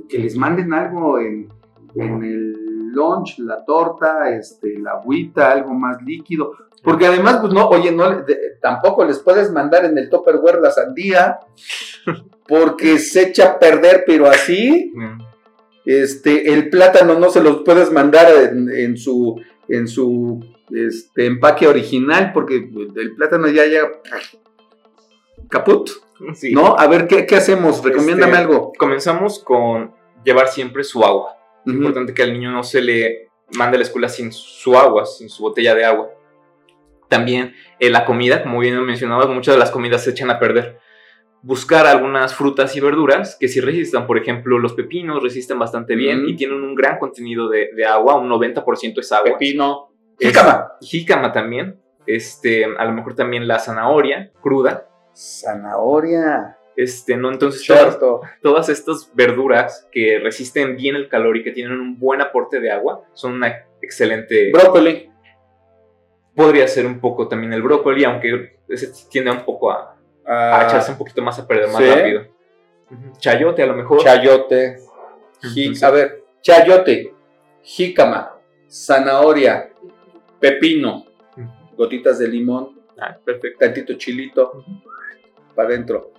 que les manden algo en, en el lunch, la torta, este, la agüita, algo más líquido. Porque además, pues no, oye, no, de- tampoco les puedes mandar en el Tupperware la sandía, porque se echa a perder, pero así. Este, el plátano no se los puedes mandar en, en su, en su este, empaque original, porque el plátano ya ya caput, Sí. ¿no? A ver, ¿qué, qué hacemos? Recomiéndame Este, algo. Comenzamos con llevar siempre su agua. Es importante que al niño no se le mande a la escuela sin su agua, sin su botella de agua. También eh, la comida, como bien mencionabas, muchas de las comidas se echan a perder. Buscar algunas frutas y verduras que sí resistan. Por ejemplo, los pepinos resisten bastante bien y tienen un gran contenido de, de agua, un 90% es agua. Pepino. Es- Jícama. Jícama también. Este, a lo mejor también la zanahoria cruda. Zanahoria. Este, ¿no? Entonces, todas, todas estas verduras que resisten bien el calor y que tienen un buen aporte de agua son una excelente. Brócoli. Podría ser un poco también el brócoli, aunque ese tiende un poco a, a Ah, echarse un poquito más a perder más ¿sí? rápido. Chayote, a lo mejor. chayote. Entonces- a ver, chayote, jícama, zanahoria, pepino, gotitas de limón, Ah, perfecto. tantito chilito para adentro.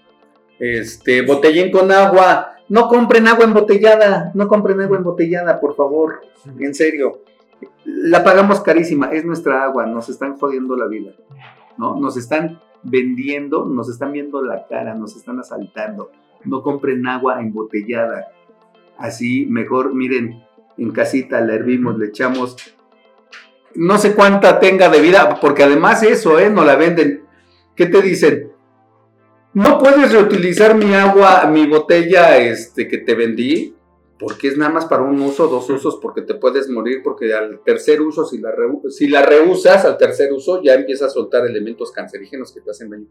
Este, botellín con agua. No compren agua embotellada, no compren agua embotellada, por favor. En serio. La pagamos carísima, es nuestra agua, nos están jodiendo la vida. ¿No? Nos están vendiendo, nos están viendo la cara, nos están asaltando. No compren agua embotellada. Así, mejor, miren, en casita la hervimos, le echamos no sé cuánta tenga de vida, porque además eso, ¿eh? No la venden. ¿Qué te dicen? No puedes reutilizar mi agua, mi botella este, que te vendí, porque es nada más para un uso, dos usos, porque te puedes morir, porque al tercer uso, si la, si la reusas al tercer uso, ya empieza a soltar elementos cancerígenos que te hacen daño.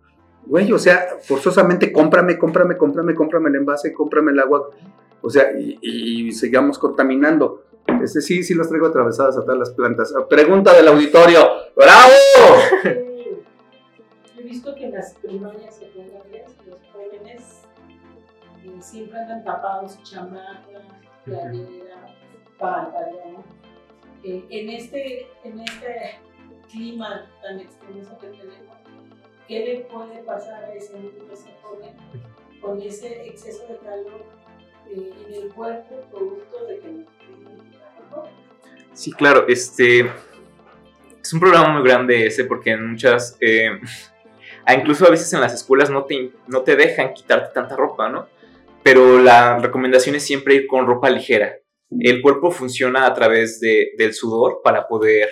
Güey, o sea, forzosamente cómprame, cómprame, cómprame, cómprame el envase, cómprame el agua. O sea, y, y sigamos contaminando. Este sí, sí las traigo atravesadas a todas las plantas. Pregunta del auditorio. ¡Bravo! He visto que en las primarias secundarias los jóvenes eh, siempre andan tapados, chamarra, playera, pantalón. Eh, en, este, en este clima tan extenso que tenemos, ¿qué le puede pasar a ese niño, ese joven, con ese exceso de calor eh, en el cuerpo producto de que? Sí, claro, este es un programa muy grande ese porque en muchas, eh, ah, incluso a veces en las escuelas no te, no te dejan quitarte tanta ropa, ¿no? Pero la recomendación es siempre ir con ropa ligera. El cuerpo funciona a través de- del sudor para poder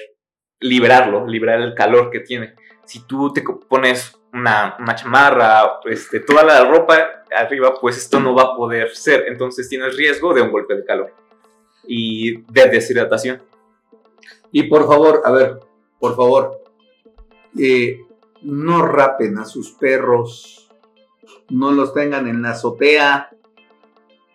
liberarlo, liberar el calor que tiene. Si tú te pones una, una chamarra, este, toda la ropa arriba, pues esto no va a poder ser. Entonces tienes riesgo de un golpe de calor y de deshidratación. Y por favor, a ver, por favor, eh, no rapen a sus perros, no los tengan en la azotea,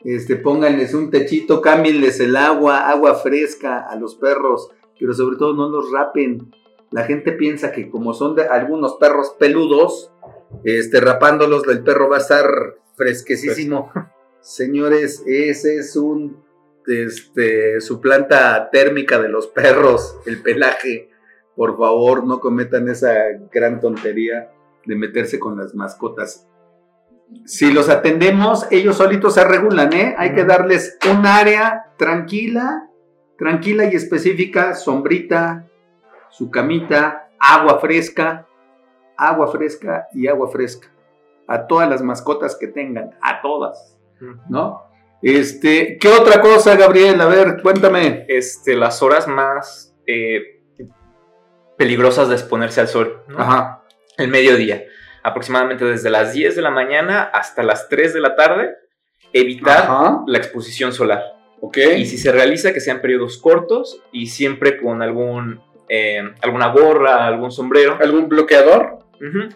este, pónganles un techito, cámbienles el agua, agua fresca a los perros, pero sobre todo no los rapen. La gente piensa que como son de algunos perros peludos, este, rapándolos, el perro va a estar fresquecísimo. Señores, ese es un este, su planta térmica de los perros, el pelaje. Por favor, no cometan esa gran tontería de meterse con las mascotas. Si los atendemos, ellos solitos se regulan, ¿eh? Hay que darles un área tranquila, tranquila y específica, sombrita, su camita, agua fresca, agua fresca y agua fresca. A todas las mascotas que tengan, a todas, ¿no? Este, ¿qué otra cosa, Gabriel? A ver, cuéntame. Este, las horas más eh, peligrosas de exponerse al sol. ¿no? Ajá. El mediodía. Aproximadamente desde las 10 de la mañana hasta las 3 de la tarde. Evitar Ajá. la exposición solar. Ok. Y si se realiza, que sean periodos cortos y siempre con algún, eh, alguna gorra, algún sombrero. ¿Algún bloqueador?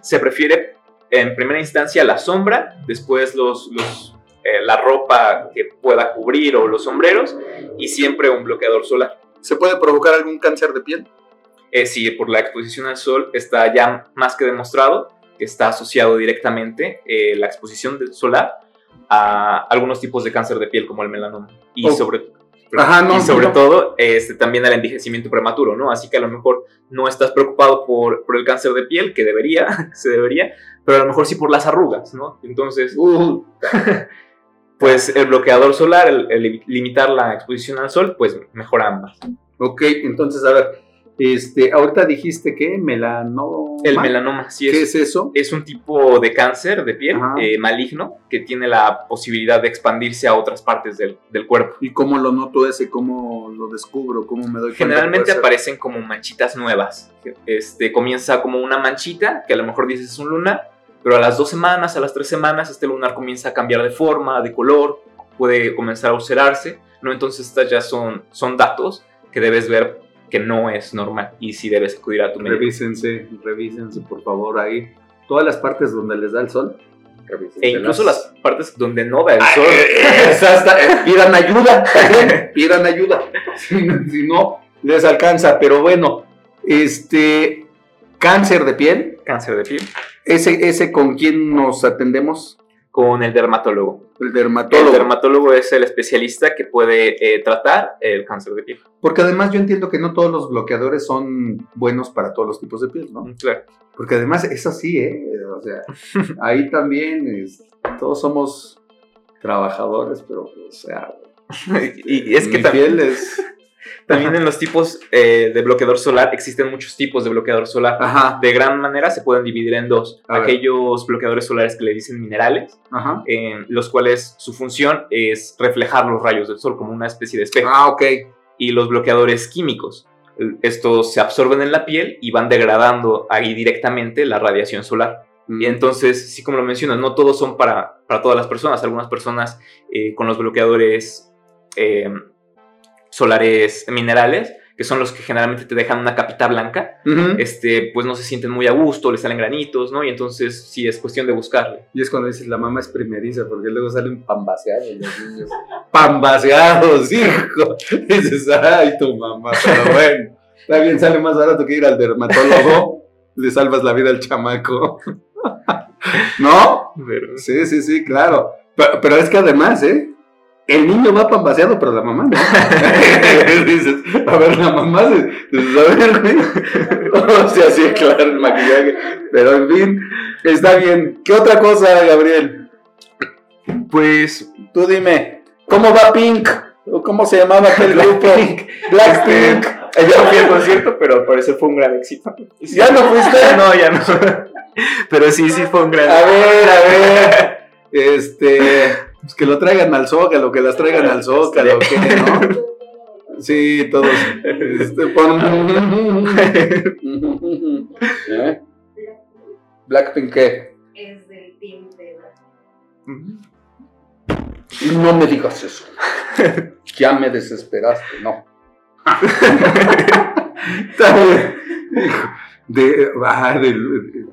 Se prefiere en primera instancia la sombra, después los, los, eh, la ropa que pueda cubrir o los sombreros y siempre un bloqueador solar. ¿Se puede provocar algún cáncer de piel? Eh, sí, por la exposición al sol está ya más que demostrado que está asociado directamente eh, la exposición del solar a algunos tipos de cáncer de piel como el melanoma. Y Oh. sobre Ajá, no, y sobre no. todo este, también al envejecimiento prematuro, ¿no? Así que a lo mejor no estás preocupado por, por el cáncer de piel, que debería, se debería, pero a lo mejor sí por las arrugas, ¿no? Entonces, Uh, pues el bloqueador solar, el, el limitar la exposición al sol, pues mejora ambas. ok, entonces, a ver, este, ahorita dijiste que melanoma. El melanoma, sí ¿Qué es, es eso? es un tipo de cáncer de piel eh, maligno que tiene la posibilidad de expandirse a otras partes del, del cuerpo. ¿Y cómo lo noto ese? ¿Cómo lo descubro? ¿Cómo me doy cuenta? Generalmente aparecen como manchitas nuevas. Este, comienza como una manchita, que a lo mejor dices es un lunar, pero a las dos semanas, a las tres semanas, este lunar comienza a cambiar de forma, de color, puede comenzar a ulcerarse, ¿no? Entonces estas ya son, son datos que debes ver que no es normal y si debes acudir a tu médico. Revísense, revísense, por favor, ahí. Todas las partes donde les da el sol. E incluso las partes donde no da el sol. pidan ayuda, pidan ayuda. Si, si no, les alcanza. Pero bueno, este cáncer de piel, Cáncer de piel. ese, ese con quién nos atendemos, Con el dermatólogo. el El dermatólogo. dermatólogo es el especialista que puede eh, tratar el cáncer de piel. Porque además yo entiendo que no todos los bloqueadores son buenos para todos los tipos de piel, ¿no? Claro. Porque además es así, ¿eh? O sea, ahí también es- todos somos trabajadores, pero, o sea, y, y es que también, piel es... también en los tipos eh, de bloqueador solar existen muchos tipos de bloqueador solar. Ajá, De gran manera se pueden dividir en dos. A ver. Aquellos bloqueadores solares que le dicen minerales, ajá. en los cuales su función es reflejar los rayos del sol como una especie de espejo. Ah, ok. Y los bloqueadores químicos. Estos se absorben en la piel y van degradando ahí directamente la radiación solar. Mm. Y entonces, sí como lo mencionas, no todos son para, para todas las personas. Algunas personas eh, con los bloqueadores eh, solares minerales, que son los que generalmente te dejan una capita blanca, Ujú. este, pues no se sienten muy a gusto, les salen granitos, ¿no? Y entonces sí es cuestión de buscarle. Y es cuando dices, la mamá es primeriza, porque luego salen pambaseados los niños. ¡Pambaseados, hijo! dices, ay, tu mamá, pero bueno. Está bien, sale más barato que ir al dermatólogo. Le salvas la vida al chamaco. ¿No? Pero- Sí, sí, sí, claro. Pero, pero es que además, ¿eh? El niño va pambaseado, pero la mamá no. dices, a ver, la mamá se. a ver. O sea, sí, claro, el maquillaje. Pero en fin, está bien. ¿Qué otra cosa, Gabriel? Pues Tú dime, ¿cómo va Pink? ¿O cómo se llamaba aquel grupo? Blackpink. yo no fui al concierto, pero al parecer fue un gran éxito. ¿Ya no fuiste? No, ya no. Pero sí, sí fue un gran A ver, a ver. Este. Pues que lo traigan al zócalo, que las traigan al zócalo, ¿qué, no? Sí, todos. Este, pon- ¿Eh? Blackpink, ¿qué? Es del team de No me digas eso. Ya me desesperaste, no. Está bien. De, ah, del-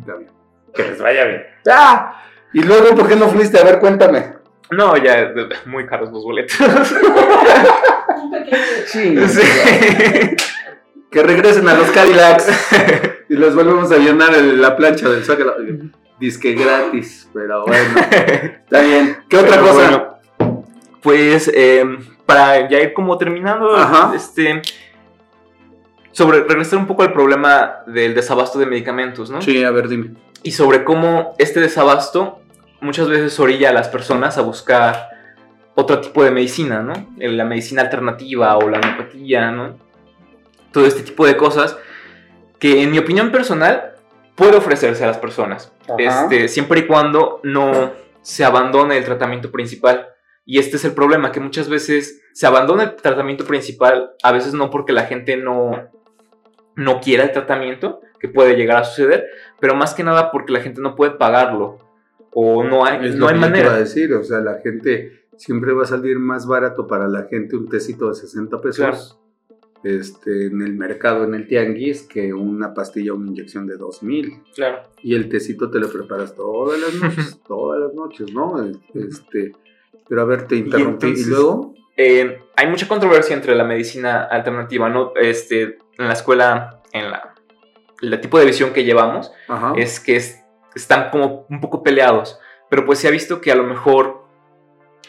está bien. Que les vaya bien. Ah, y luego, ¿por qué no fuiste? A ver, cuéntame. No, ya, muy caros los boletos. Sí. Sí. Que regresen a los Cadillacs y les volvemos a llenar el- la plancha del Zócalo. Disque gratis, pero bueno. Está bien. ¿Qué otra Pero cosa? bueno, pues eh, para ya ir como terminando, Ajá. este, sobre regresar un poco al problema del desabasto de medicamentos, ¿no? Sí, a ver, dime. Y sobre cómo este desabasto muchas veces orilla a las personas a buscar otro tipo de medicina, ¿no? La medicina alternativa o la homeopatía, ¿no? Todo este tipo de cosas que en mi opinión personal puede ofrecerse a las personas. Este, siempre y cuando no se abandone el tratamiento principal. Y este es el problema, que muchas veces se abandona el tratamiento principal, a veces no porque la gente no, no quiera el tratamiento, que puede llegar a suceder, pero más que nada porque la gente no puede pagarlo o no hay, Es no lo hay que yo te iba a manera. decir, o sea, la gente siempre va a salir más barato para la gente un tecito de 60 pesos este, en el mercado, en el tianguis, que una pastilla o una inyección de 2000. Claro. Y el tecito te lo preparas todas las noches, todas las noches, ¿no? Este, pero a ver, te interrumpí. Y, entonces- luego, Eh, hay mucha controversia entre la medicina alternativa, ¿no? Este, en la escuela, en la, el tipo de visión que llevamos, ajá, es que es- están como un poco peleados. Pero pues se ha visto que a lo mejor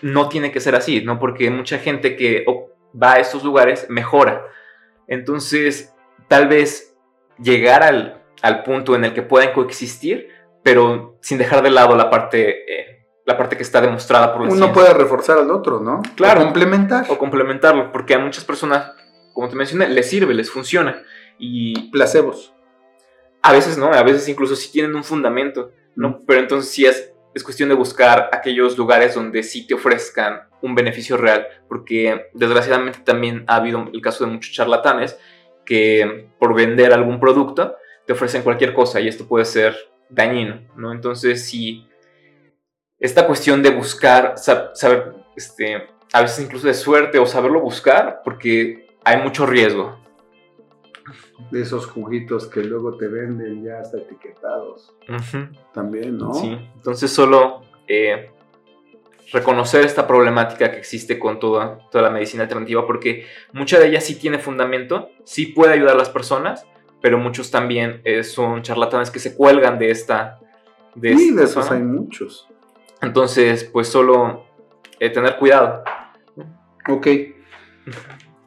no tiene que ser así, ¿no? Porque mucha gente que, va a estos lugares mejora. Entonces, tal vez llegar al, al punto en el que puedan coexistir, pero sin dejar de lado la parte, eh, la parte que está demostrada por la Uno ciencia. puede reforzar al otro, ¿no? Claro. O complementar. O complementarlo, porque a muchas personas, como te mencioné, les sirve, les funciona. Y Placebos. A veces no, a veces incluso sí tienen un fundamento, ¿no? Pero entonces sí es, es cuestión de buscar aquellos lugares donde sí te ofrezcan un beneficio real, porque desgraciadamente también ha habido el caso de muchos charlatanes que por vender algún producto te ofrecen cualquier cosa y esto puede ser dañino, ¿no? Entonces sí, esta cuestión de buscar, sab- saber, este, a veces incluso de suerte o saberlo buscar, porque hay mucho riesgo. De esos juguitos que luego te venden ya hasta etiquetados. También, ¿no? Sí, entonces solo eh, reconocer esta problemática que existe con toda, toda la medicina alternativa, porque mucha de ella sí tiene fundamento, sí puede ayudar a las personas, pero muchos también eh, son charlatanes que se cuelgan de esta... De Sí, esta de esos hay muchos. Entonces, pues solo eh, tener cuidado. Ok.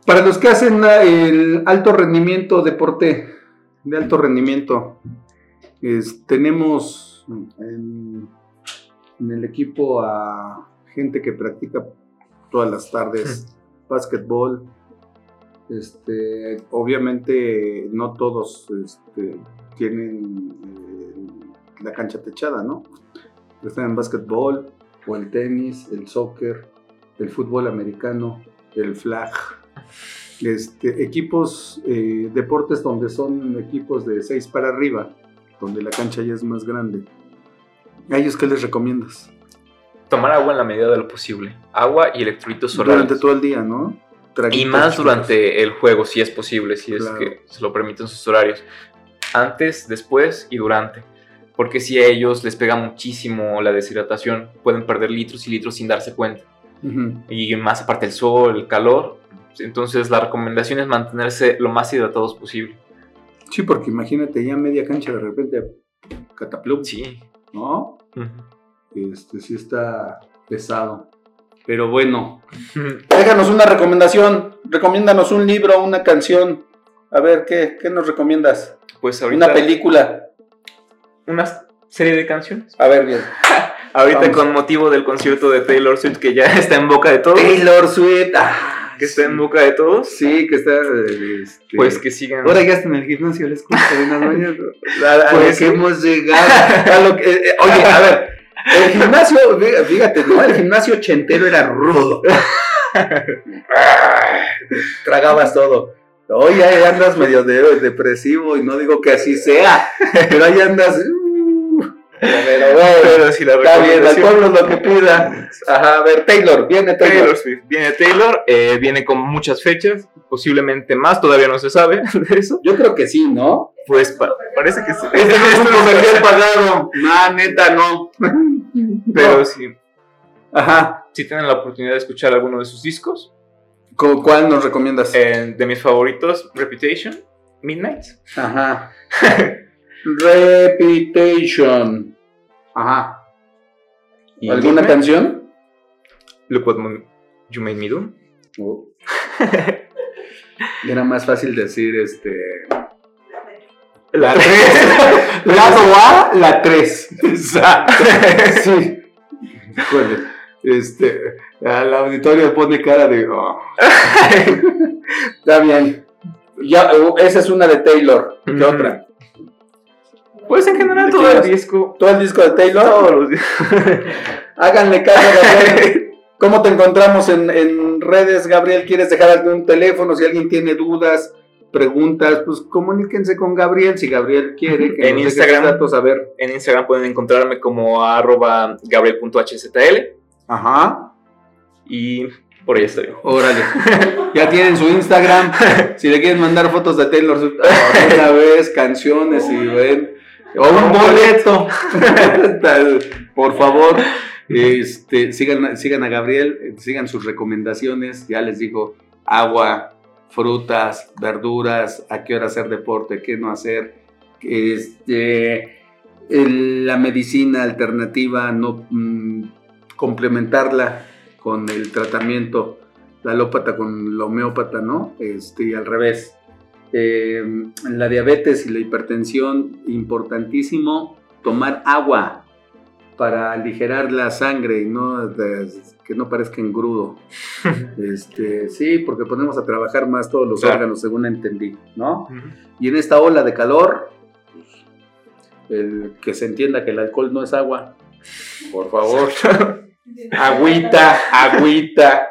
Para los que hacen el alto rendimiento deporte, de alto rendimiento, es- tenemos en, en el equipo a gente que practica todas las tardes básquetbol. Este, obviamente no todos este, tienen eh, la cancha techada, ¿no? Están en básquetbol o el tenis, el soccer, el fútbol americano, el flag. Este, equipos, eh, deportes donde son equipos de 6 para arriba, donde la cancha ya es más grande. ¿A ellos qué les recomiendas? Tomar agua en la medida de lo posible. Agua y electrolitos Durante orales. todo el día, ¿no? Y más chicos. durante el juego, si es posible, si es que se lo permiten sus horarios. Antes, después y durante. Porque si a ellos les pega muchísimo la deshidratación, pueden perder litros y litros sin darse cuenta. Y más aparte el sol, el calor. Entonces la recomendación es mantenerse lo más hidratados posible. Sí, porque imagínate ya media cancha de repente cataplum, Sí. ¿no? Este sí está pesado. Pero bueno, déjanos una recomendación. Recomiéndanos un libro, una canción. A ver, ¿qué, qué nos recomiendas? Pues ahorita Una película. una serie de canciones. A ver, bien. Ahorita Vamos. con motivo del concierto de Taylor Swift que ya está en boca de todos. Taylor Swift. Ah, Que está en boca de todos. Sí, que está. este, Pues que sigan. Ahora ya está en el gimnasio, les cuento en las mañanas. Pues que- hemos llegado. a lo que- eh, oye, a ver. El gimnasio, fí- fíjate, ¿no? El gimnasio ochentero era rudo. Tragabas todo. Hoy ahí andas medio de- depresivo y no digo que así sea, pero ahí andas. Pero bueno, Pero si la está bien, al pueblo lo que pida. Ajá, a ver, Taylor, viene Taylor. Taylor Swift. Viene Taylor, eh, viene con muchas fechas, posiblemente más, todavía no se sabe de eso. Yo creo que sí, ¿no? Pues pa- parece que sí. Este no es un comercial pagado. No, neta, no. Pero sí, Ajá. si tienen la oportunidad de escuchar alguno de sus discos, ¿Cu- ¿Cuál nos recomiendas? eh, de mis favoritos, Reputation, Midnight. Ajá. Reputation. Ajá. ¿Alguna canción? Look What You Made Me Do. Oh. Era más fácil decir este. La Lado A, la 3. Exacto. Sí. Este. Al auditorio pone cara de. oh. Está bien. Ya, esa es una de Taylor. ¿Qué otra? Pues en general ¿De todo el disco. ¿Todo el disco de Taylor? Todos los discos. Háganle caso, Gabriel. ¿Cómo te encontramos en, en redes, Gabriel? ¿Quieres dejar algún teléfono? Si alguien tiene dudas, preguntas, pues comuníquense con Gabriel si Gabriel quiere. Que En nos Instagram. datos, a ver. En Instagram pueden encontrarme como arroba gabriel.hztl Ajá. y por ahí estoy. Órale. ya tienen su Instagram. Si le quieren mandar fotos de Taylor Swift ah, una vez, canciones y ven. O un boleto. Por favor. Este, sigan, sigan a Gabriel, sigan sus recomendaciones. Ya les digo, agua, frutas, verduras, a qué hora hacer deporte, qué no hacer. Este, la medicina alternativa, no mm, complementarla con el tratamiento la alópata con la homeópata, ¿no? Este, y al revés. Eh, la diabetes y la hipertensión, importantísimo tomar agua para aligerar la sangre y no de- que no parezca engrudo. Este, sí, porque ponemos a trabajar más todos los Claro. órganos, según entendí, ¿no? Y en esta ola de calor, pues, el que se entienda que el alcohol no es agua. Por favor. agüita, agüita.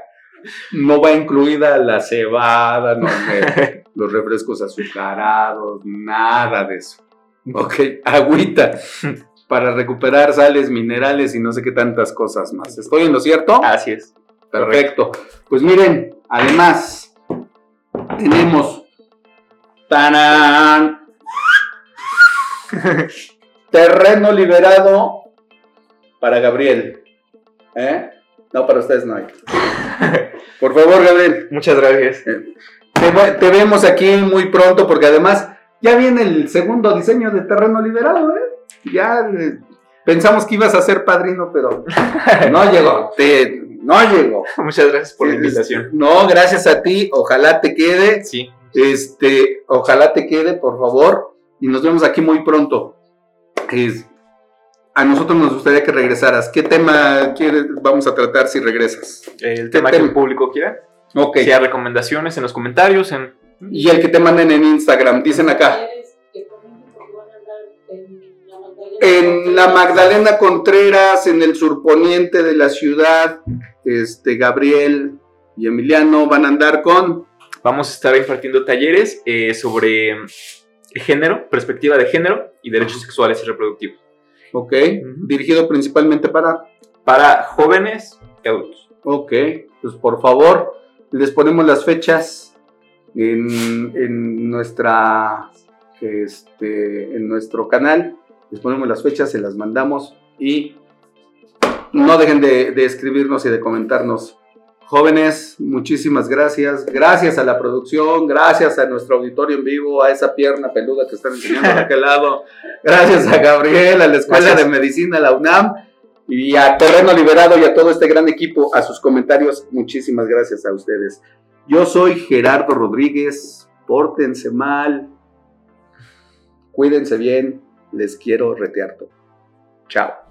No va incluida la cebada, no, los refrescos azucarados, nada de eso. Ok, agüita. Para recuperar sales, minerales y no sé qué tantas cosas más. ¿Estoy en lo cierto? Así es. Perfecto. Pues miren, además, tenemos. ¡Tarán! Terreno liberado para Gabriel. ¿Eh? No, para ustedes no hay. Por favor, Gabriel. Muchas gracias. Te, ve- te vemos aquí muy pronto porque además ya viene el segundo diseño de terreno liberado, ¿eh? Ya eh, pensamos que ibas a ser padrino, pero no llegó. Te- no llegó. Muchas gracias por la invitación. No, gracias a ti. Ojalá te quede. Sí. Este, ojalá te quede, por favor. Y nos vemos aquí muy pronto. Es- a nosotros nos gustaría que regresaras. ¿Qué tema quieres, vamos a tratar si regresas? El tema que tema? el público quiera. Ok. Si hay recomendaciones en los comentarios, en Y el que te manden en Instagram, dicen acá. En la Magdalena. Contreras, en el surponiente de la ciudad, este, Gabriel y Emiliano van a andar con. Vamos a estar impartiendo talleres eh, sobre género, perspectiva de género y derechos sexuales y reproductivos. Ok. Dirigido principalmente para. Para jóvenes y adultos. Ok. Pues por favor, les ponemos las fechas en, en nuestra. Este, en nuestro canal. Les ponemos las fechas, se las mandamos y no dejen de, de escribirnos y de comentarnos. Jóvenes, muchísimas gracias. Gracias a la producción, gracias a nuestro auditorio en vivo, a esa pierna peluda que están enseñando de aquel lado. Gracias a Gabriel, a la Escuela Gracias. de Medicina, la UNAM, y a Terreno Liberado y a todo este gran equipo, a sus comentarios. Muchísimas gracias a ustedes. Yo soy Gerardo Rodríguez. Pórtense mal. Cuídense bien. Les quiero retear todo. Chao.